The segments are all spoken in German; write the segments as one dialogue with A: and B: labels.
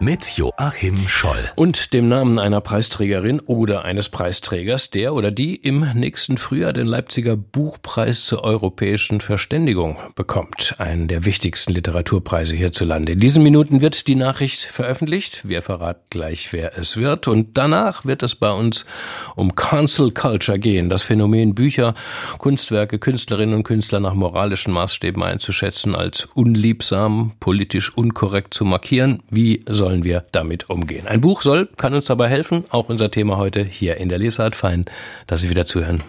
A: mit Joachim Scholl.
B: Und dem Namen einer Preisträgerin oder eines Preisträgers, der oder die im nächsten Frühjahr den Leipziger Buchpreis zur europäischen Verständigung bekommt. Einen der wichtigsten Literaturpreise hierzulande. In diesen Minuten wird die Nachricht veröffentlicht. Wir verraten gleich, wer es wird. Und danach wird es bei uns um Cancel Culture gehen. Das Phänomen Bücher, Kunstwerke, Künstlerinnen und Künstler nach moralischen Maßstäben einzuschätzen, als unliebsam, politisch unkorrekt zu markieren. Wie soll sollen wir damit umgehen? Ein Buch soll, kann uns dabei helfen. Auch unser Thema heute hier in der Lesart. Fein, dass Sie wieder zuhören.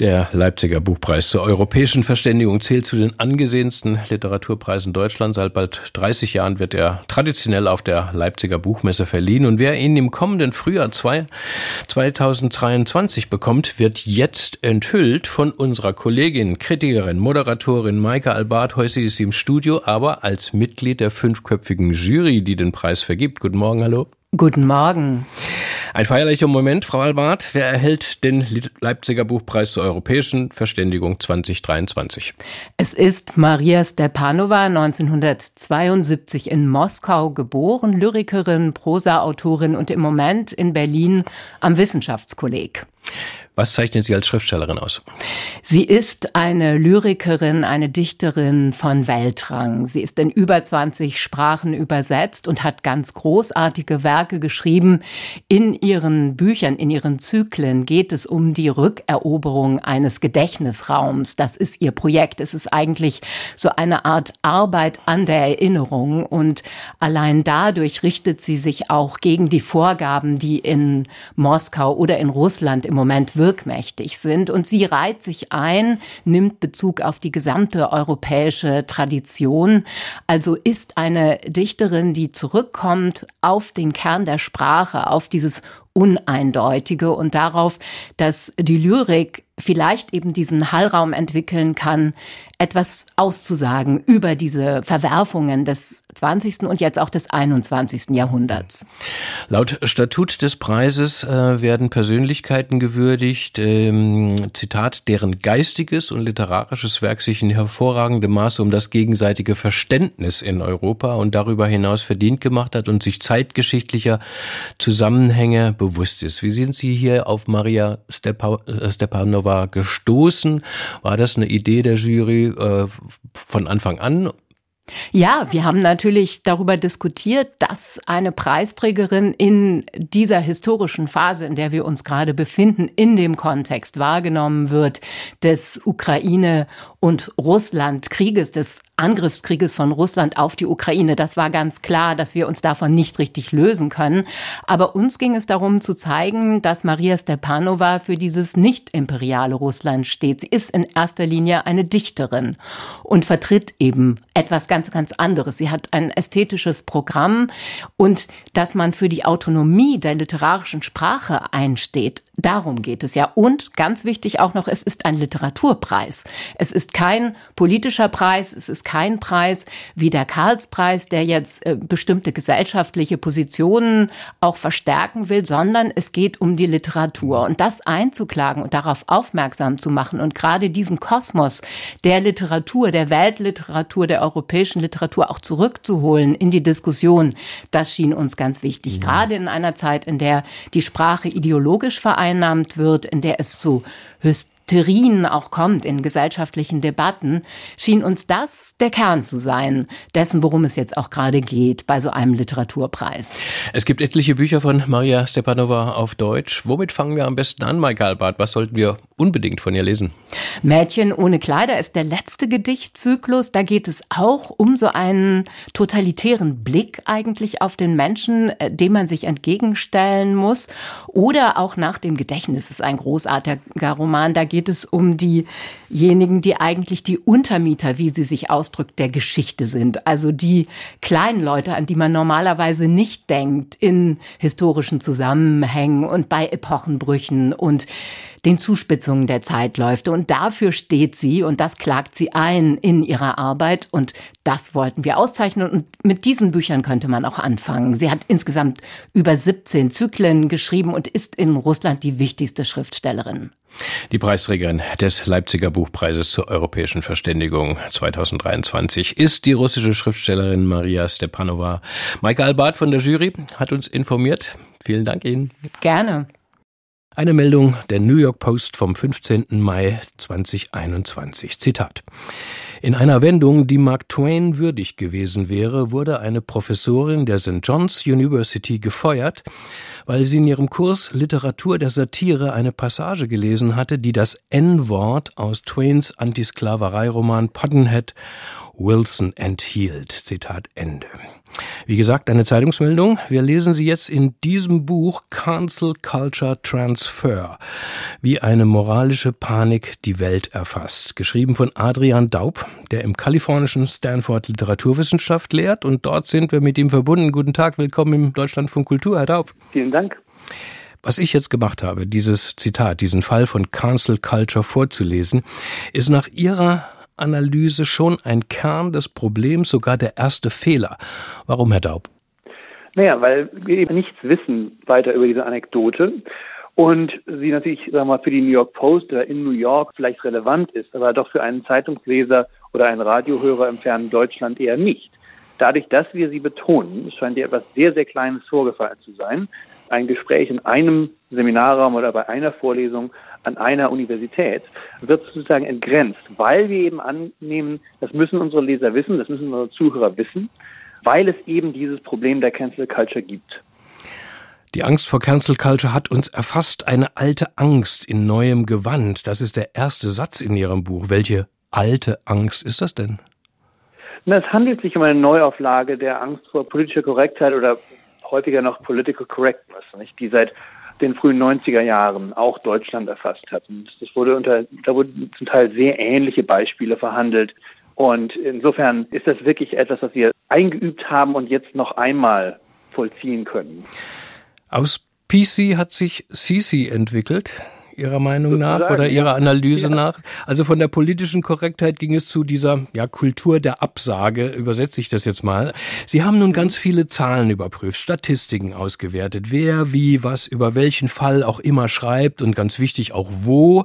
B: Der Leipziger Buchpreis zur europäischen Verständigung zählt zu den angesehensten Literaturpreisen Deutschlands. Seit bald 30 Jahren wird er traditionell auf der Leipziger Buchmesse verliehen. Und wer ihn im kommenden Frühjahr 2023 bekommt, wird jetzt enthüllt von unserer Kollegin, Kritikerin, Moderatorin Maike Albart. Heute ist sie im Studio, aber als Mitglied der fünfköpfigen Jury, die den Preis vergibt. Guten Morgen, hallo.
C: Guten Morgen.
B: Ein feierlicher Moment, Frau Albart. Wer erhält den Leipziger Buchpreis zur europäischen Verständigung 2023?
C: Es ist Maria Stepanova, 1972 in Moskau geboren, Lyrikerin, Prosaautorin und im Moment in Berlin am Wissenschaftskolleg.
B: Was zeichnet Sie als Schriftstellerin aus?
C: Sie ist eine Lyrikerin, eine Dichterin von Weltrang. Sie ist in über 20 Sprachen übersetzt und hat ganz großartige Werke geschrieben. In ihren Büchern, in ihren Zyklen geht es um die Rückeroberung eines Gedächtnisraums. Das ist ihr Projekt. Es ist eigentlich so eine Art Arbeit an der Erinnerung und allein dadurch richtet sie sich auch gegen die Vorgaben, die in Moskau oder in Russland im Moment wirkmächtig sind. Und sie reiht sich ein, nimmt Bezug auf die gesamte europäische Tradition. Also ist eine Dichterin, die zurückkommt auf den Kern der Sprache, auf dieses Uneindeutige und darauf, dass die Lyrik vielleicht eben diesen Hallraum entwickeln kann, etwas auszusagen über diese Verwerfungen des 20. und jetzt auch des 21. Jahrhunderts.
B: Laut Statut des Preises äh, werden Persönlichkeiten gewürdigt, ähm, Zitat, deren geistiges und literarisches Werk sich in hervorragendem Maße um das gegenseitige Verständnis in Europa und darüber hinaus verdient gemacht hat und sich zeitgeschichtlicher Zusammenhänge bewusst ist. Wie sind Sie hier auf Maria Stepa äh, Stepanova gestoßen? War das eine Idee der Jury äh, von Anfang an
C: ja, wir haben natürlich darüber diskutiert, dass eine Preisträgerin in dieser historischen Phase, in der wir uns gerade befinden, in dem Kontext wahrgenommen wird des Ukraine- und Russland-Krieges, des Angriffskrieges von Russland auf die Ukraine. Das war ganz klar, dass wir uns davon nicht richtig lösen können. Aber uns ging es darum zu zeigen, dass Maria Stepanova für dieses nicht-imperiale Russland steht. Sie ist in erster Linie eine Dichterin und vertritt eben etwas ganz, ganz anderes. Sie hat ein ästhetisches Programm und dass man für die Autonomie der literarischen Sprache einsteht, darum geht es ja. Und ganz wichtig auch noch, es ist ein Literaturpreis. Es ist kein politischer Preis, es ist kein Preis wie der Karlspreis, der jetzt äh, bestimmte gesellschaftliche Positionen auch verstärken will, sondern es geht um die Literatur. Und das einzuklagen und darauf aufmerksam zu machen und gerade diesen Kosmos der Literatur, der Weltliteratur, der europäischen Literatur auch zurückzuholen in die Diskussion, das schien uns ganz wichtig. Ja. Gerade in einer Zeit, in der die Sprache ideologisch vereinnahmt wird, in der es zu höchst Hysterien auch kommt in gesellschaftlichen Debatten, schien uns das der Kern zu sein, dessen, worum es jetzt auch gerade geht bei so einem Literaturpreis.
B: Es gibt etliche Bücher von Maria Stepanova auf Deutsch. Womit fangen wir am besten an, Maike Albert? Was sollten wir unbedingt von ihr lesen?
C: Mädchen ohne Kleider ist der letzte Gedichtzyklus. Da geht es auch um so einen totalitären Blick eigentlich auf den Menschen, äh, dem man sich entgegenstellen muss. Oder auch nach dem Gedächtnis ist ein großartiger Roman. Da geht es um diejenigen, die eigentlich die Untermieter, wie sie sich ausdrückt, der Geschichte sind. Also die kleinen Leute, an die man normalerweise nicht denkt in historischen Zusammenhängen und bei Epochenbrüchen und den Zuspitzungen der Zeitläufe. Und dafür steht sie und das klagt sie ein in ihrer Arbeit. Und Das wollten wir auszeichnen und mit diesen Büchern könnte man auch anfangen. Sie hat insgesamt über 17 Zyklen geschrieben und ist in Russland die wichtigste Schriftstellerin.
B: Die Preisträgerin des Leipziger Buchpreises zur europäischen Verständigung 2023 ist die russische Schriftstellerin Maria Stepanova. Maike Albart von der Jury hat uns informiert. Vielen Dank Ihnen.
C: Gerne.
B: Eine Meldung der New York Post vom 15. Mai 2021. Zitat. In einer Wendung, die Mark Twain würdig gewesen wäre, wurde eine Professorin der St. John's University gefeuert, weil sie in ihrem Kurs Literatur der Satire eine Passage gelesen hatte, die das N-Wort aus Twains Antisklavereiroman Puddinhead Wilson enthielt. Zitat Ende. Wie gesagt, eine Zeitungsmeldung. Wir lesen sie jetzt in diesem Buch Cancel Culture Transfer, wie eine moralische Panik die Welt erfasst. Geschrieben von Adrian Daub, der im kalifornischen Stanford Literaturwissenschaft lehrt und dort sind wir mit ihm verbunden. Guten Tag, willkommen im Deutschlandfunk Kultur, Herr Daub.
D: Vielen Dank.
B: Was ich jetzt gemacht habe, dieses Zitat, diesen Fall von Cancel Culture vorzulesen, ist nach Ihrer Analyse schon ein Kern des Problems, sogar der erste Fehler. Warum, Herr Daub?
D: Naja, weil wir eben nichts wissen weiter über diese Anekdote und sie natürlich, sagen wir mal, für die New York Post oder in New York vielleicht relevant ist, aber doch für einen Zeitungsleser oder einen Radiohörer im fernen Deutschland eher nicht. Dadurch, dass wir sie betonen, scheint ihr etwas sehr, sehr Kleines vorgefallen zu sein. Ein Gespräch in einem Seminarraum oder bei einer Vorlesung an einer Universität wird sozusagen entgrenzt, weil wir eben annehmen, das müssen unsere Leser wissen, das müssen unsere Zuhörer wissen, weil es eben dieses Problem der Cancel Culture gibt.
B: Die Angst vor Cancel Culture hat uns erfasst, eine alte Angst in neuem Gewand. Das ist der erste Satz in Ihrem Buch. Welche alte Angst ist das denn?
D: Na, es handelt sich um eine Neuauflage der Angst vor politischer Korrektheit oder häufiger noch Political Correctness, nicht? die seit den frühen 90er Jahren auch Deutschland erfasst hat. Und das wurde unter, da wurden zum Teil sehr ähnliche Beispiele verhandelt. Und insofern ist das wirklich etwas, was wir eingeübt haben und jetzt noch einmal vollziehen können.
B: Aus PC hat sich CC entwickelt. Ihrer Meinung nach oder Ihrer Analyse ja. nach? Also von der politischen Korrektheit ging es zu dieser ja, Kultur der Absage, übersetze ich das jetzt mal. Sie haben nun ganz viele Zahlen überprüft, Statistiken ausgewertet, wer, wie, was, über welchen Fall auch immer schreibt und ganz wichtig auch wo.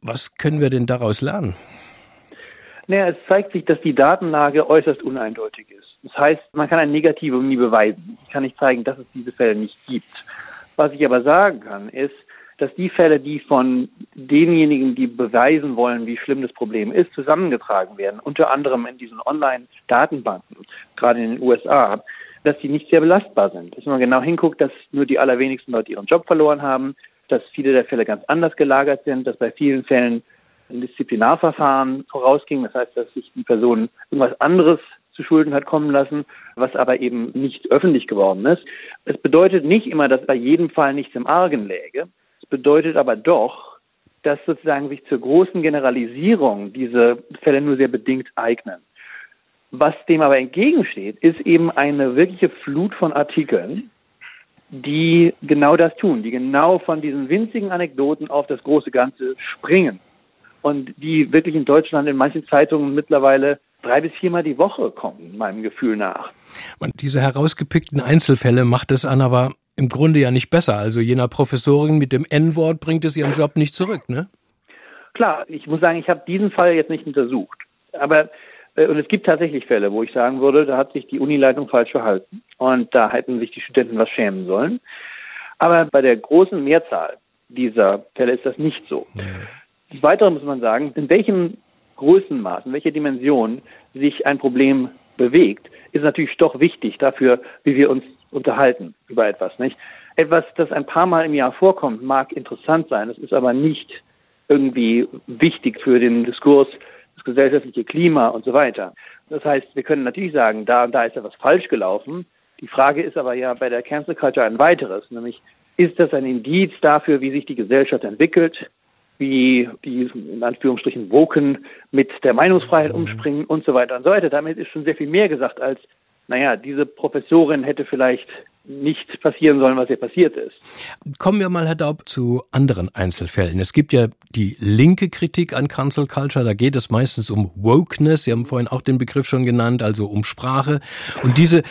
B: Was können wir denn daraus lernen?
D: Naja, es zeigt sich, dass die Datenlage äußerst uneindeutig ist. Das heißt, man kann ein Negativum nie beweisen. Ich kann nicht zeigen, dass es diese Fälle nicht gibt. Was ich aber sagen kann, ist, dass die Fälle, die von denjenigen, die beweisen wollen, wie schlimm das Problem ist, zusammengetragen werden, unter anderem in diesen Online-Datenbanken, gerade in den USA, dass die nicht sehr belastbar sind. Dass man genau hinguckt, dass nur die allerwenigsten Leute ihren Job verloren haben, dass viele der Fälle ganz anders gelagert sind, dass bei vielen Fällen ein Disziplinarverfahren vorausging. Das heißt, dass sich die Person irgendwas anderes zu Schulden hat kommen lassen, was aber eben nicht öffentlich geworden ist. Es bedeutet nicht immer, dass bei jedem Fall nichts im Argen läge bedeutet aber doch, dass sozusagen sich zur großen Generalisierung diese Fälle nur sehr bedingt eignen. Was dem aber entgegensteht, ist eben eine wirkliche Flut von Artikeln, die genau das tun, die genau von diesen winzigen Anekdoten auf das große Ganze springen und die wirklich in Deutschland in manchen Zeitungen mittlerweile drei bis viermal die Woche kommen, meinem Gefühl nach.
B: diese herausgepickten Einzelfälle macht es an, aber im Grunde ja nicht besser. Also jener Professorin mit dem N-Wort bringt es ihren Job nicht zurück, ne?
D: Klar, ich muss sagen, ich habe diesen Fall jetzt nicht untersucht. Aber äh, und es gibt tatsächlich Fälle, wo ich sagen würde, da hat sich die Unileitung falsch verhalten und da hätten sich die Studenten was schämen sollen. Aber bei der großen Mehrzahl dieser Fälle ist das nicht so. Des Weiteren muss man sagen, in welchem Größenmaß, in welcher Dimension sich ein Problem bewegt, ist natürlich doch wichtig dafür, wie wir uns unterhalten über etwas, nicht? Etwas, das ein paar Mal im Jahr vorkommt, mag interessant sein, es ist aber nicht irgendwie wichtig für den Diskurs, das gesellschaftliche Klima und so weiter. Das heißt, wir können natürlich sagen, da und da ist etwas falsch gelaufen. Die Frage ist aber ja bei der Cancel Culture ein weiteres, nämlich ist das ein Indiz dafür, wie sich die Gesellschaft entwickelt, wie die in Anführungsstrichen Woken mit der Meinungsfreiheit umspringen und so weiter und so weiter. Damit ist schon sehr viel mehr gesagt als naja, diese Professorin hätte vielleicht nicht passieren sollen, was hier passiert ist.
B: Kommen wir mal, Herr Daub, zu anderen Einzelfällen. Es gibt ja die linke Kritik an Cancel Culture. Da geht es meistens um Wokeness. Sie haben vorhin auch den Begriff schon genannt, also um Sprache. Und diese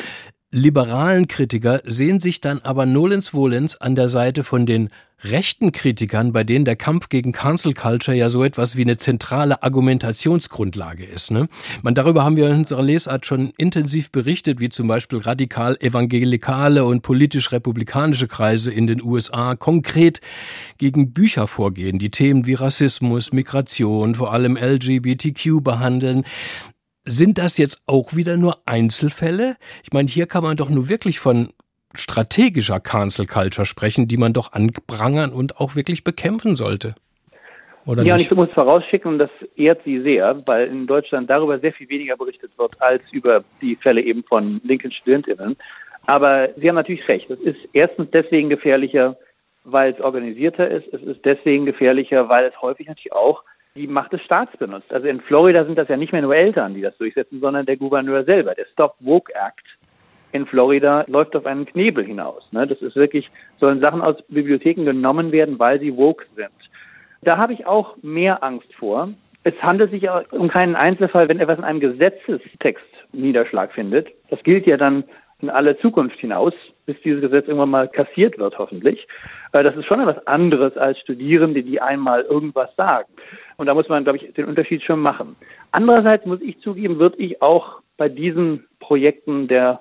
B: liberalen Kritiker sehen sich dann aber nolens volens an der Seite von den rechten Kritikern, bei denen der Kampf gegen Cancel Culture ja so etwas wie eine zentrale Argumentationsgrundlage ist. Ne? Man, darüber haben wir in unserer Lesart schon intensiv berichtet, wie zum Beispiel radikal evangelikale und politisch-republikanische Kreise in den USA konkret gegen Bücher vorgehen, die Themen wie Rassismus, Migration, vor allem LGBTQ behandeln. Sind das jetzt auch wieder nur Einzelfälle? Ich meine, hier kann man doch nur wirklich von strategischer Cancel Culture sprechen, die man doch anprangern und auch wirklich bekämpfen sollte.
D: Oder ja, nicht? und ich muss vorausschicken, und das ehrt Sie sehr, weil in Deutschland darüber sehr viel weniger berichtet wird als über die Fälle eben von linken Studentinnen. Aber Sie haben natürlich recht. Es ist erstens deswegen gefährlicher, weil es organisierter ist. Es ist deswegen gefährlicher, weil es häufig natürlich auch die Macht des Staats benutzt. Also in Florida sind das ja nicht mehr nur Eltern, die das durchsetzen, sondern der Gouverneur selber. Der Stop Woke Act in Florida läuft auf einen Knebel hinaus. Ne? Das ist wirklich, sollen Sachen aus Bibliotheken genommen werden, weil sie woke sind. Da habe ich auch mehr Angst vor. Es handelt sich um keinen Einzelfall, wenn etwas in einem Gesetzestext Niederschlag findet. Das gilt ja dann in alle Zukunft hinaus, bis dieses Gesetz irgendwann mal kassiert wird, hoffentlich. Äh, das ist schon etwas anderes als Studierende, die einmal irgendwas sagen. Und da muss man, glaube ich, den Unterschied schon machen. Andererseits muss ich zugeben, würde ich auch bei diesen Projekten der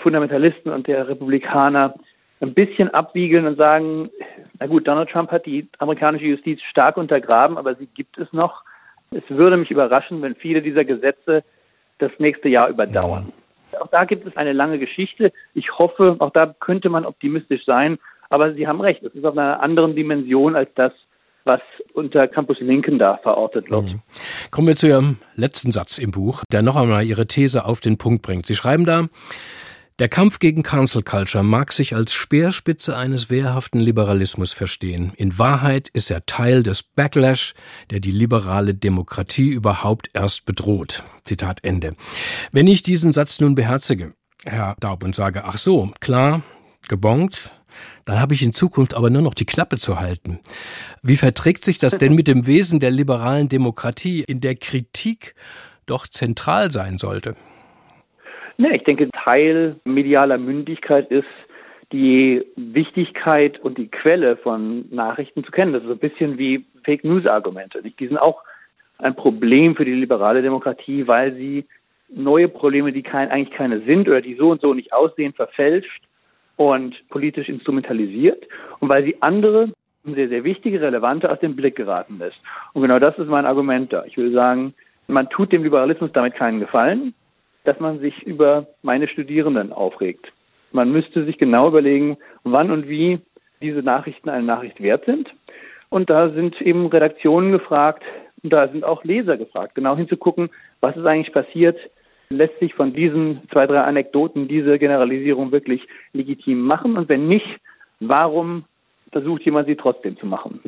D: Fundamentalisten und der Republikaner ein bisschen abwiegeln und sagen, na gut, Donald Trump hat die amerikanische Justiz stark untergraben, aber sie gibt es noch. Es würde mich überraschen, wenn viele dieser Gesetze das nächste Jahr überdauern. Auch da gibt es eine lange Geschichte. Ich hoffe, auch da könnte man optimistisch sein, aber Sie haben recht, es ist auf einer anderen Dimension als das, was unter Campus Lincoln da verortet wird. Mhm.
B: Kommen wir zu Ihrem letzten Satz im Buch, der noch einmal Ihre These auf den Punkt bringt. Sie schreiben da, der Kampf gegen Cancel Culture mag sich als Speerspitze eines wehrhaften Liberalismus verstehen. In Wahrheit ist er Teil des Backlash, der die liberale Demokratie überhaupt erst bedroht. Zitat Ende. Wenn ich diesen Satz nun beherzige, Herr Daub, und sage, ach so, klar, gebongt, dann habe ich in Zukunft aber nur noch die Klappe zu halten. Wie verträgt sich das denn mit dem Wesen der liberalen Demokratie, in der Kritik doch zentral sein sollte?
D: Ne, ich denke, Teil medialer Mündigkeit ist, die Wichtigkeit und die Quelle von Nachrichten zu kennen. Das ist so ein bisschen wie Fake News Argumente. Die sind auch ein Problem für die liberale Demokratie, weil sie neue Probleme, die kein, eigentlich keine sind oder die so und so nicht aussehen, verfälscht und politisch instrumentalisiert und weil sie andere sehr, sehr wichtige, relevante aus dem Blick geraten lässt. Und genau das ist mein Argument da. Ich will sagen, man tut dem Liberalismus damit keinen Gefallen dass man sich über meine Studierenden aufregt. Man müsste sich genau überlegen, wann und wie diese Nachrichten eine Nachricht wert sind. Und da sind eben Redaktionen gefragt und da sind auch Leser gefragt, genau hinzugucken, was ist eigentlich passiert, lässt sich von diesen zwei, drei Anekdoten diese Generalisierung wirklich legitim machen und wenn nicht, warum versucht jemand sie trotzdem zu machen?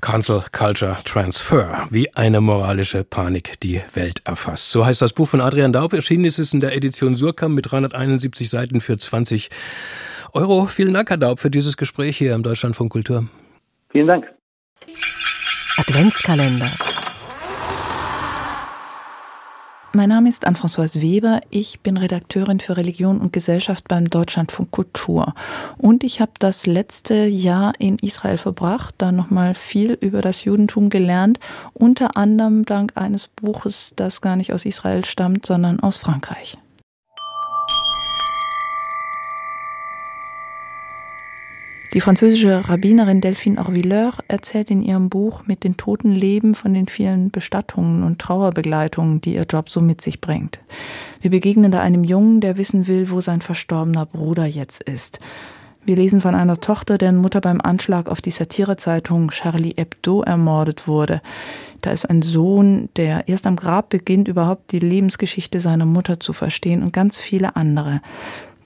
B: Cancel Culture Transfer, wie eine moralische Panik die Welt erfasst. So heißt das Buch von Adrian Daub. Erschienen ist es in der Edition Surkamp mit 371 Seiten für 20 Euro. Vielen Dank, Herr Daub, für dieses Gespräch hier im Deutschlandfunk Kultur.
D: Vielen Dank.
C: Adventskalender.
E: Mein Name ist Anne-Françoise Weber. Ich bin Redakteurin für Religion und Gesellschaft beim Deutschlandfunk Kultur. Und ich habe das letzte Jahr in Israel verbracht, da nochmal viel über das Judentum gelernt, unter anderem dank eines Buches, das gar nicht aus Israel stammt, sondern aus Frankreich. Die französische Rabbinerin Delphine Orvilleur erzählt in ihrem Buch mit den toten Leben von den vielen Bestattungen und Trauerbegleitungen, die ihr Job so mit sich bringt. Wir begegnen da einem Jungen, der wissen will, wo sein verstorbener Bruder jetzt ist. Wir lesen von einer Tochter, deren Mutter beim Anschlag auf die Satirezeitung Charlie Hebdo ermordet wurde. Da ist ein Sohn, der erst am Grab beginnt, überhaupt die Lebensgeschichte seiner Mutter zu verstehen und ganz viele andere.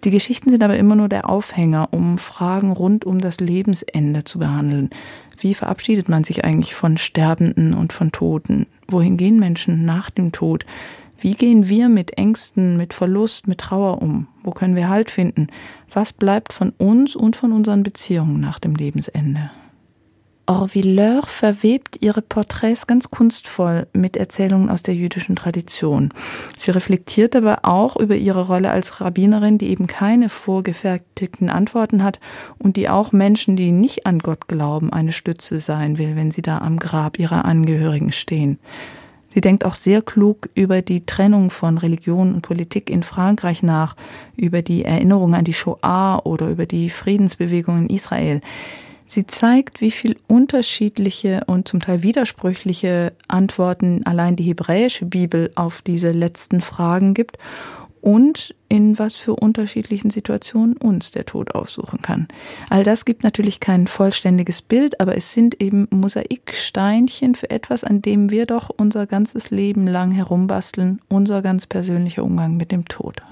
E: Die Geschichten sind aber immer nur der Aufhänger, um Fragen rund um das Lebensende zu behandeln. Wie verabschiedet man sich eigentlich von Sterbenden und von Toten? Wohin gehen Menschen nach dem Tod? Wie gehen wir mit Ängsten, mit Verlust, mit Trauer um? Wo können wir Halt finden? Was bleibt von uns und von unseren Beziehungen nach dem Lebensende? Orvilleur verwebt ihre Porträts ganz kunstvoll mit Erzählungen aus der jüdischen Tradition. Sie reflektiert aber auch über ihre Rolle als Rabbinerin, die eben keine vorgefertigten Antworten hat und die auch Menschen, die nicht an Gott glauben, eine Stütze sein will, wenn sie da am Grab ihrer Angehörigen stehen. Sie denkt auch sehr klug über die Trennung von Religion und Politik in Frankreich nach, über die Erinnerung an die Shoah oder über die Friedensbewegung in Israel. Sie zeigt, wie viel unterschiedliche und zum Teil widersprüchliche Antworten allein die hebräische Bibel auf diese letzten Fragen gibt und in was für unterschiedlichen Situationen uns der Tod aufsuchen kann. All das gibt natürlich kein vollständiges Bild, aber es sind eben Mosaiksteinchen für etwas, an dem wir doch unser ganzes Leben lang herumbasteln, unser ganz persönlicher Umgang mit dem Tod.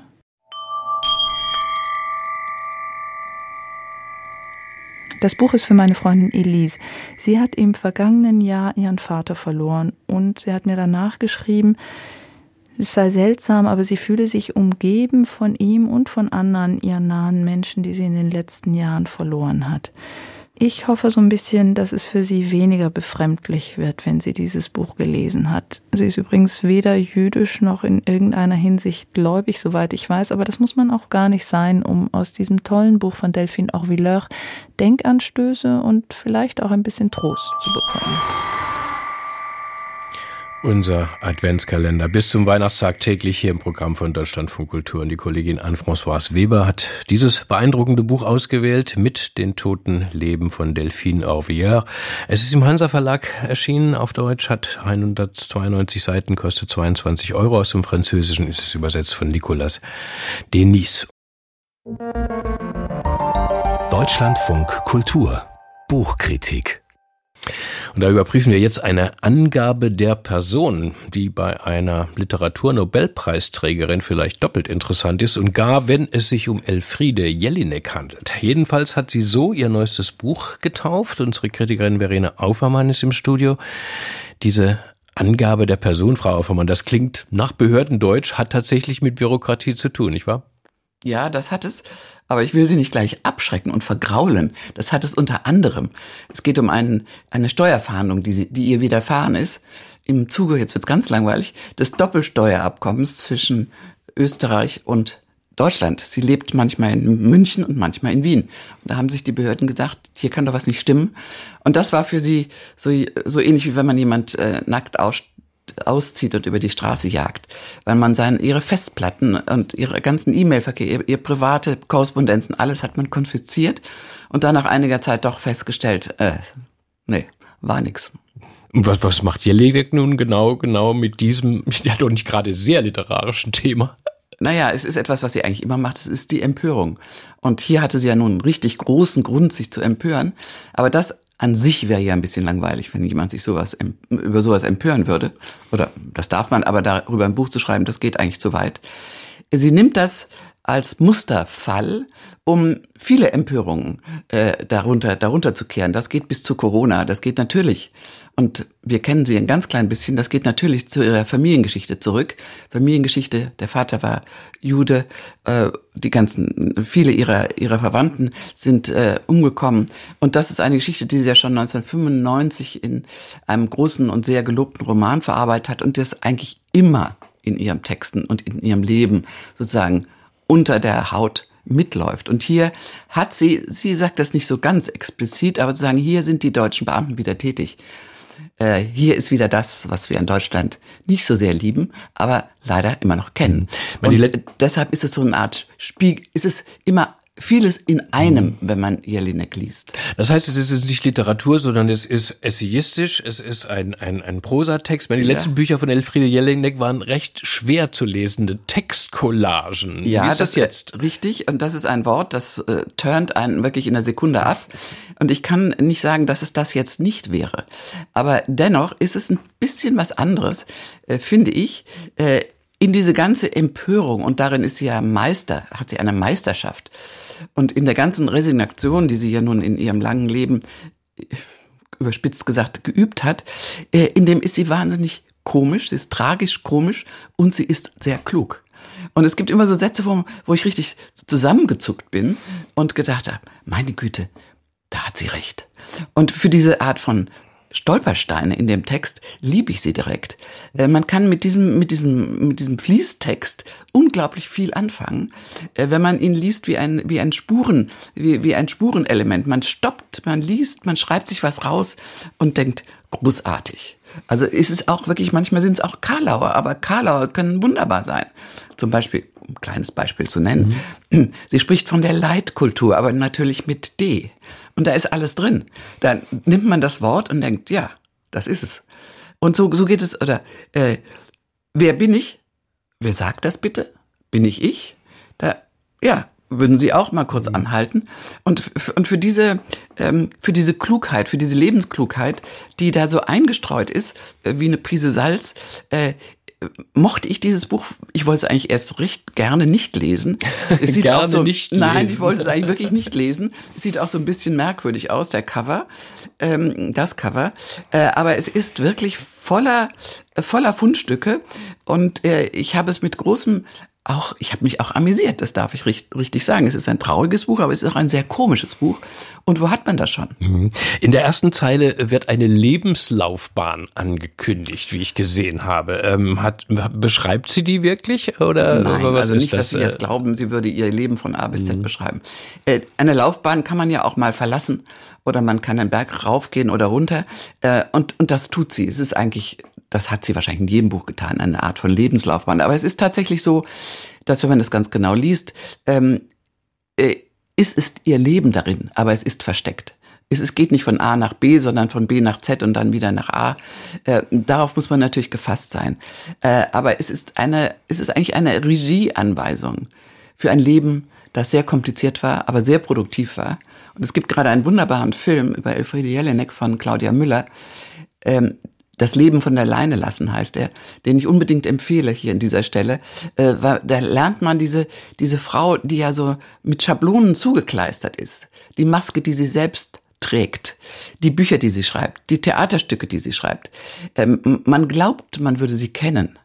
E: Das Buch ist für meine Freundin Elise. Sie hat im vergangenen Jahr ihren Vater verloren und sie hat mir danach geschrieben, es sei seltsam, aber sie fühle sich umgeben von ihm und von anderen ihren nahen Menschen, die sie in den letzten Jahren verloren hat. Ich hoffe so ein bisschen, dass es für sie weniger befremdlich wird, wenn sie dieses Buch gelesen hat. Sie ist übrigens weder jüdisch noch in irgendeiner Hinsicht gläubig, soweit ich weiß, aber das muss man auch gar nicht sein, um aus diesem tollen Buch von Delphine Orvilleur Denkanstöße und vielleicht auch ein bisschen Trost zu bekommen.
B: Unser Adventskalender bis zum Weihnachtstag täglich hier im Programm von Deutschlandfunk Kultur. Und die Kollegin Anne-Françoise Weber hat dieses beeindruckende Buch ausgewählt mit den toten Leben von Delphine Orvier. Es ist im Hansa Verlag erschienen auf Deutsch, hat 192 Seiten, kostet 22 Euro. Aus dem Französischen ist es übersetzt von Nicolas Denis.
A: Deutschlandfunk Kultur Buchkritik
B: und da überprüfen wir jetzt eine Angabe der Person, die bei einer Literaturnobelpreisträgerin vielleicht doppelt interessant ist und gar wenn es sich um Elfriede Jelinek handelt. Jedenfalls hat sie so ihr neuestes Buch getauft. Unsere Kritikerin Verena Aufermann ist im Studio. Diese Angabe der Person, Frau Aufermann, das klingt nach Behördendeutsch, hat tatsächlich mit Bürokratie zu tun, nicht wahr?
F: Ja, das hat es. Aber ich will Sie nicht gleich abschrecken und vergraulen. Das hat es unter anderem. Es geht um einen, eine Steuerfahndung, die, sie, die ihr widerfahren ist. Im Zuge, jetzt wird's ganz langweilig, des Doppelsteuerabkommens zwischen Österreich und Deutschland. Sie lebt manchmal in München und manchmal in Wien. Und da haben sich die Behörden gesagt, hier kann doch was nicht stimmen. Und das war für sie so, so ähnlich wie wenn man jemand äh, nackt aus, auszieht und über die Straße jagt, weil man seine, ihre Festplatten und ihre ganzen E-Mail-Verkehr, ihr, ihr, private Korrespondenzen, alles hat man konfisziert und dann nach einiger Zeit doch festgestellt, äh, nee, war nix.
B: Und was, was macht Jelinek nun genau, genau mit diesem, ja doch nicht gerade sehr literarischen Thema?
F: Naja, es ist etwas, was sie eigentlich immer macht, es ist die Empörung. Und hier hatte sie ja nun einen richtig großen Grund, sich zu empören. Aber das an sich wäre ja ein bisschen langweilig, wenn jemand sich sowas über sowas empören würde. Oder das darf man, aber darüber ein Buch zu schreiben, das geht eigentlich zu weit. Sie nimmt das als Musterfall, um viele Empörungen äh, darunter, darunter zu kehren. Das geht bis zu Corona. Das geht natürlich, und wir kennen sie ein ganz klein bisschen, das geht natürlich zu ihrer Familiengeschichte zurück. Familiengeschichte, der Vater war Jude, äh, die ganzen, viele ihrer, ihrer Verwandten sind äh, umgekommen. Und das ist eine Geschichte, die sie ja schon 1995 in einem großen und sehr gelobten Roman verarbeitet hat und das eigentlich immer in ihrem Texten und in ihrem Leben sozusagen unter der Haut mitläuft. Und hier hat sie, sie sagt das nicht so ganz explizit, aber zu sagen, hier sind die deutschen Beamten wieder tätig. Äh, hier ist wieder das, was wir in Deutschland nicht so sehr lieben, aber leider immer noch kennen. Und deshalb ist es so eine Art Spiegel, ist es immer vieles in einem, mhm. wenn man Jelinek liest.
B: Das heißt, es ist nicht Literatur, sondern es ist essayistisch, es ist ein, ein, ein Prosatext. Meine, die ja. letzten Bücher von Elfriede Jelinek waren recht schwer zu lesende Textcollagen.
F: Ja, Wie ist das, das jetzt? Richtig, und das ist ein Wort, das äh, turnt einen wirklich in einer Sekunde ab. Und ich kann nicht sagen, dass es das jetzt nicht wäre. Aber dennoch ist es ein bisschen was anderes, äh, finde ich. Äh, in diese ganze Empörung, und darin ist sie ja Meister, hat sie eine Meisterschaft. Und in der ganzen Resignation, die sie ja nun in ihrem langen Leben, überspitzt gesagt, geübt hat, äh, in dem ist sie wahnsinnig komisch, sie ist tragisch komisch und sie ist sehr klug. Und es gibt immer so Sätze, wo, wo ich richtig zusammengezuckt bin und gedacht habe, meine Güte, da hat sie recht. Und für diese Art von Stolpersteine in dem Text liebe ich sie direkt. Äh, man kann mit diesem, mit diesem, mit diesem Fließtext unglaublich viel anfangen, äh, wenn man ihn liest wie ein, wie ein Spuren, wie, wie ein Spurenelement. Man stoppt, man liest, man schreibt sich was raus und denkt, großartig. Also ist es auch wirklich, manchmal sind es auch Karlauer, aber Karlauer können wunderbar sein. Zum Beispiel, um ein kleines Beispiel zu nennen, mhm. sie spricht von der Leitkultur, aber natürlich mit D. Und da ist alles drin. Dann nimmt man das Wort und denkt, ja, das ist es. Und so, so geht es, oder äh, wer bin ich? Wer sagt das bitte? Bin ich ich? Da, ja, würden Sie auch mal kurz anhalten. Und, und für diese, ähm, für diese Klugheit, für diese Lebensklugheit, die da so eingestreut ist, äh, wie eine Prise Salz, äh, mochte ich dieses Buch, ich wollte es eigentlich erst so recht gerne nicht lesen.
B: Es sieht gerne auch so, nicht
F: nein, lesen. ich wollte es eigentlich wirklich nicht lesen. Es sieht auch so ein bisschen merkwürdig aus, der Cover, ähm, das Cover. Äh, aber es ist wirklich voller, voller Fundstücke und äh, ich habe es mit großem auch, ich habe mich auch amüsiert, das darf ich richtig sagen. Es ist ein trauriges Buch, aber es ist auch ein sehr komisches Buch. Und wo hat man das schon? Mhm.
B: In der ersten Zeile wird eine Lebenslaufbahn angekündigt, wie ich gesehen habe. Ähm, hat, beschreibt sie die wirklich? Oder
F: Nein, was also nicht, das? dass Sie jetzt glauben, sie würde ihr Leben von A bis Z mhm. beschreiben. Äh, eine Laufbahn kann man ja auch mal verlassen oder man kann einen Berg raufgehen oder runter. Äh, und, und das tut sie. Es ist eigentlich das hat sie wahrscheinlich in jedem Buch getan, eine Art von Lebenslaufbahn. Aber es ist tatsächlich so, dass wenn man das ganz genau liest, ähm, äh, ist, ist ihr Leben darin, aber es ist versteckt. Es, es geht nicht von A nach B, sondern von B nach Z und dann wieder nach A. Äh, darauf muss man natürlich gefasst sein. Äh, aber es ist eine, es ist eigentlich eine Regieanweisung für ein Leben, das sehr kompliziert war, aber sehr produktiv war. Und es gibt gerade einen wunderbaren Film über Elfriede Jelinek von Claudia Müller, ähm, das Leben von der Leine lassen heißt er, den ich unbedingt empfehle hier an dieser Stelle. Äh, da lernt man diese, diese Frau, die ja so mit Schablonen zugekleistert ist. Die Maske, die sie selbst trägt, die Bücher, die sie schreibt, die Theaterstücke, die sie schreibt. Ähm, man glaubt, man würde sie kennen,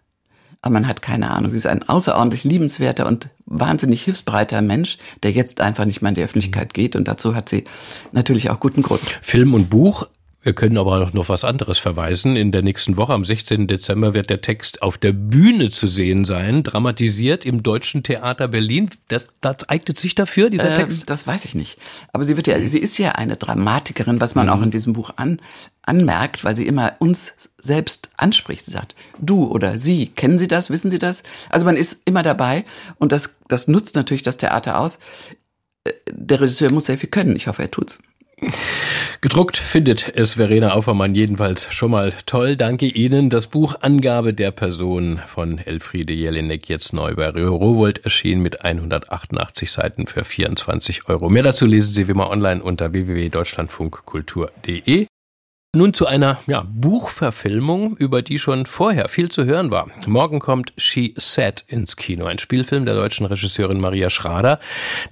F: aber man hat keine Ahnung. Sie ist ein außerordentlich liebenswerter und wahnsinnig hilfsbereiter Mensch, der jetzt einfach nicht mehr in die Öffentlichkeit geht. Und dazu hat sie natürlich auch guten Grund.
B: Film und Buch wir können aber noch was anderes verweisen. In der nächsten Woche, am 16. Dezember, wird der Text auf der Bühne zu sehen sein, dramatisiert im Deutschen Theater Berlin. Das, das eignet sich dafür, dieser äh, Text?
F: Das weiß ich nicht. Aber sie wird ja, sie ist ja eine Dramatikerin, was man mhm. auch in diesem Buch an, anmerkt, weil sie immer uns selbst anspricht. Sie sagt, du oder sie, kennen Sie das, wissen Sie das? Also man ist immer dabei und das, das nutzt natürlich das Theater aus. Äh, der Regisseur muss sehr viel können. Ich hoffe, er tut's.
B: Gedruckt findet es Verena Aufermann jedenfalls schon mal toll. Danke Ihnen. Das Buch Angabe der Person von Elfriede Jelinek jetzt neu bei Rowold erschienen mit 188 Seiten für 24 Euro. Mehr dazu lesen Sie wie immer online unter www.deutschlandfunkkultur.de. Nun zu einer ja, Buchverfilmung, über die schon vorher viel zu hören war. Morgen kommt She Said ins Kino, ein Spielfilm der deutschen Regisseurin Maria Schrader,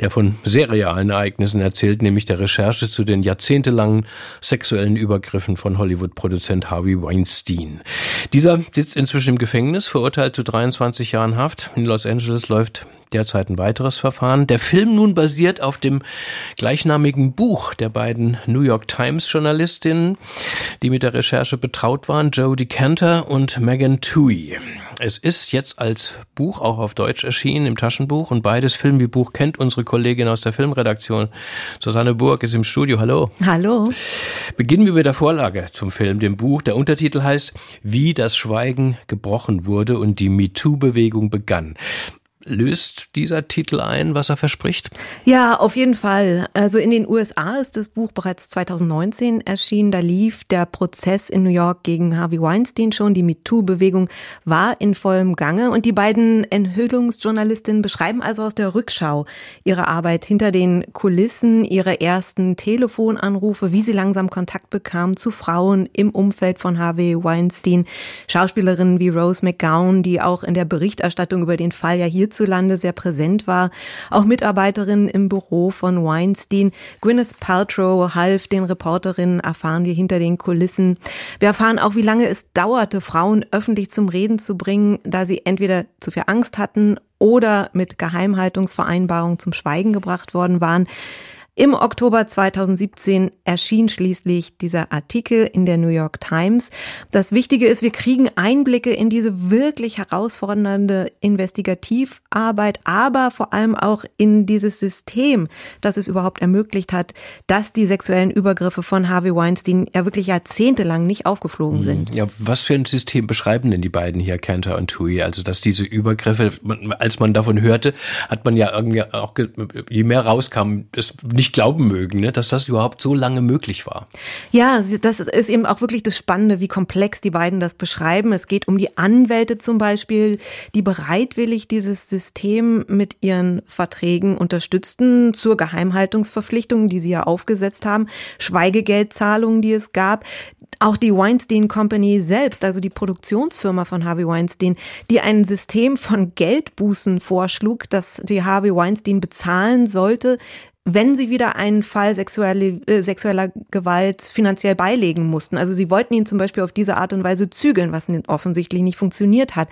B: der von sehr realen Ereignissen erzählt, nämlich der Recherche zu den jahrzehntelangen sexuellen Übergriffen von Hollywood-Produzent Harvey Weinstein. Dieser sitzt inzwischen im Gefängnis, verurteilt zu 23 Jahren Haft. In Los Angeles läuft derzeit ein weiteres Verfahren. Der Film nun basiert auf dem gleichnamigen Buch der beiden New York Times Journalistinnen, die mit der Recherche betraut waren, Joe Decanter und Megan Tui. Es ist jetzt als Buch auch auf Deutsch erschienen im Taschenbuch und beides Film wie Buch kennt unsere Kollegin aus der Filmredaktion. Susanne Burg ist im Studio. Hallo.
G: Hallo.
B: Beginnen wir mit der Vorlage zum Film, dem Buch. Der Untertitel heißt Wie das Schweigen gebrochen wurde und die MeToo-Bewegung begann. Löst dieser Titel ein, was er verspricht?
G: Ja, auf jeden Fall. Also in den USA ist das Buch bereits 2019 erschienen. Da lief der Prozess in New York gegen Harvey Weinstein schon. Die MeToo-Bewegung war in vollem Gange. Und die beiden Enthüllungsjournalistinnen beschreiben also aus der Rückschau ihre Arbeit hinter den Kulissen, ihre ersten Telefonanrufe, wie sie langsam Kontakt bekamen zu Frauen im Umfeld von Harvey Weinstein. Schauspielerinnen wie Rose McGowan, die auch in der Berichterstattung über den Fall ja hier hierzulande sehr präsent war. Auch Mitarbeiterinnen im Büro von Weinstein. Gwyneth Paltrow half den Reporterinnen, erfahren wir hinter den Kulissen. Wir erfahren auch, wie lange es dauerte, Frauen öffentlich zum Reden zu bringen, da sie entweder zu viel Angst hatten oder mit Geheimhaltungsvereinbarung zum Schweigen gebracht worden waren. Im Oktober 2017 erschien schließlich dieser Artikel in der New York Times. Das Wichtige ist, wir kriegen Einblicke in diese wirklich herausfordernde Investigativarbeit, aber vor allem auch in dieses System, das es überhaupt ermöglicht hat, dass die sexuellen Übergriffe von Harvey Weinstein ja wirklich jahrzehntelang nicht aufgeflogen mhm. sind.
B: Ja, was für ein System beschreiben denn die beiden hier, Cantor und Tui? Also, dass diese Übergriffe, als man davon hörte, hat man ja irgendwie auch, je mehr rauskam, es nicht glauben mögen, ne, dass das überhaupt so lange möglich war.
G: Ja, das ist eben auch wirklich das Spannende, wie komplex die beiden das beschreiben. Es geht um die Anwälte zum Beispiel, die bereitwillig dieses System mit ihren Verträgen unterstützten zur Geheimhaltungsverpflichtung, die sie ja aufgesetzt haben, Schweigegeldzahlungen, die es gab. Auch die Weinstein Company selbst, also die Produktionsfirma von Harvey Weinstein, die ein System von Geldbußen vorschlug, das die Harvey Weinstein bezahlen sollte, wenn sie wieder einen Fall sexuelle, äh, sexueller Gewalt finanziell beilegen mussten. Also sie wollten ihn zum Beispiel auf diese Art und Weise zügeln, was offensichtlich nicht funktioniert hat.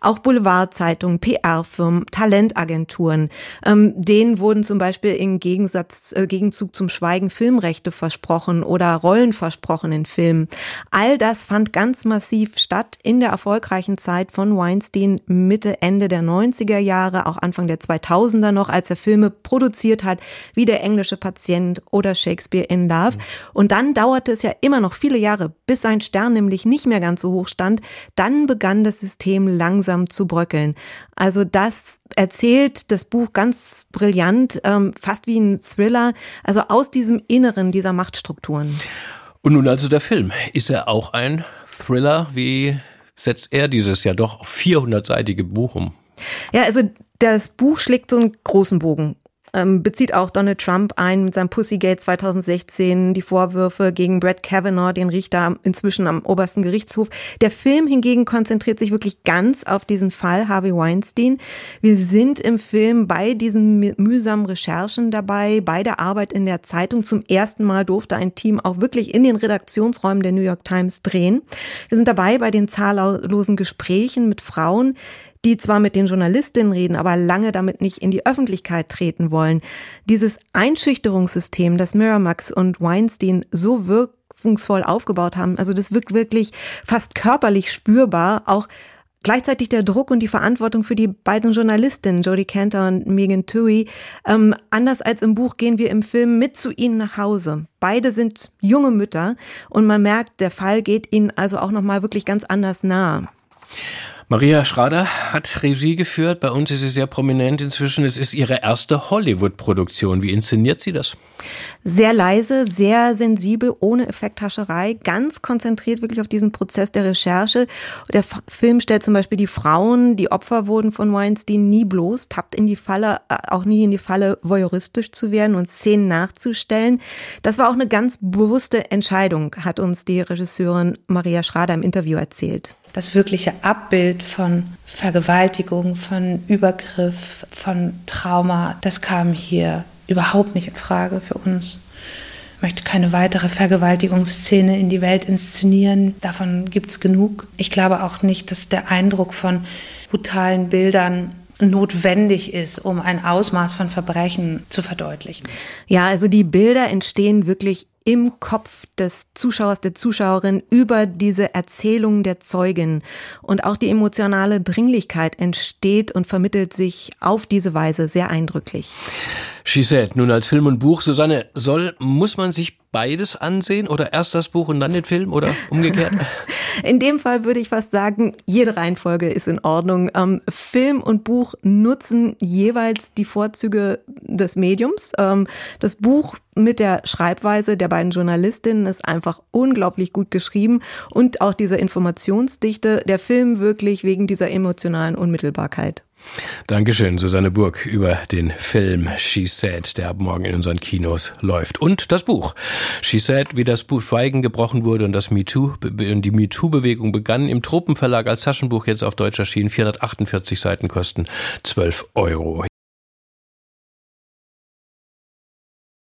G: Auch Boulevardzeitungen, PR-Firmen, Talentagenturen, ähm, denen wurden zum Beispiel im Gegensatz, äh, Gegenzug zum Schweigen Filmrechte versprochen oder Rollen versprochen in Filmen. All das fand ganz massiv statt in der erfolgreichen Zeit von Weinstein Mitte, Ende der 90er Jahre, auch Anfang der 2000er noch, als er Filme produziert hat, wie der englische Patient oder Shakespeare in Love. Und dann dauerte es ja immer noch viele Jahre, bis sein Stern nämlich nicht mehr ganz so hoch stand. Dann begann das System langsam zu bröckeln. Also das erzählt das Buch ganz brillant, ähm, fast wie ein Thriller, also aus diesem Inneren dieser Machtstrukturen.
B: Und nun also der Film. Ist er auch ein Thriller? Wie setzt er dieses ja doch 400-seitige Buch um?
G: Ja, also das Buch schlägt so einen großen Bogen ähm, bezieht auch Donald Trump ein mit seinem Pussygate 2016, die Vorwürfe gegen Brett Kavanaugh, den Richter inzwischen am obersten Gerichtshof. Der Film hingegen konzentriert sich wirklich ganz auf diesen Fall Harvey Weinstein. Wir sind im Film bei diesen mühsamen Recherchen dabei, bei der Arbeit in der Zeitung. Zum ersten Mal durfte ein Team auch wirklich in den Redaktionsräumen der New York Times drehen. Wir sind dabei bei den zahllosen Gesprächen mit Frauen, die zwar mit den Journalistinnen reden, aber lange damit nicht in die Öffentlichkeit treten wollen. Dieses Einschüchterungssystem, das Miramax und Weinstein so wirkungsvoll aufgebaut haben, also das wirkt wirklich fast körperlich spürbar, auch Gleichzeitig der Druck und die Verantwortung für die beiden Journalistinnen, Jodie Cantor und Megan Tui. Ähm, anders als im Buch gehen wir im Film mit zu ihnen nach Hause. Beide sind junge Mütter und man merkt, der Fall geht ihnen also auch nochmal wirklich ganz anders nah.
B: Maria Schrader hat Regie geführt. Bei uns ist sie sehr prominent inzwischen. Es ist ihre erste Hollywood-Produktion. Wie inszeniert sie das?
G: Sehr leise, sehr sensibel, ohne Effekthascherei, ganz konzentriert wirklich auf diesen Prozess der Recherche. Der Film stellt zum Beispiel die Frauen, die Opfer wurden von Weinstein, nie bloß, tappt in die Falle, äh, auch nie in die Falle, voyeuristisch zu werden und Szenen nachzustellen. Das war auch eine ganz bewusste Entscheidung, hat uns die Regisseurin Maria Schrader im Interview erzählt
H: das wirkliche Abbild von Vergewaltigung, von Übergriff, von Trauma, das kam hier überhaupt nicht in Frage für uns. Ich möchte keine weitere Vergewaltigungsszene in die Welt inszenieren. Davon gibt es genug. Ich glaube auch nicht, dass der Eindruck von brutalen Bildern notwendig ist, um ein Ausmaß von Verbrechen zu verdeutlichen.
G: Ja, also die Bilder entstehen wirklich im Kopf des Zuschauers, der Zuschauerin über diese Erzählung der Zeugin. Und auch die emotionale Dringlichkeit entsteht und vermittelt sich auf diese Weise sehr eindrücklich.
B: She said, nun als Film und Buch, Susanne, soll, muss man sich beides ansehen oder erst das Buch und dann den Film oder umgekehrt?
G: In dem Fall würde ich fast sagen, jede Reihenfolge ist in Ordnung. Ähm, Film und Buch nutzen jeweils die Vorzüge des Mediums. Ähm, das Buch mit der Schreibweise der beiden Journalistinnen ist einfach unglaublich gut geschrieben und auch diese Informationsdichte, der Film wirklich wegen dieser emotionalen Unmittelbarkeit.
B: Dankeschön, Susanne Burg, über den Film She Said, der ab morgen in unseren Kinos läuft. Und das Buch. She Said, wie das Buch Schweigen gebrochen wurde und das MeToo, die MeToo-Bewegung begann, im Tropenverlag als Taschenbuch jetzt auf Deutsch erschienen, 448 Seiten kosten 12 Euro.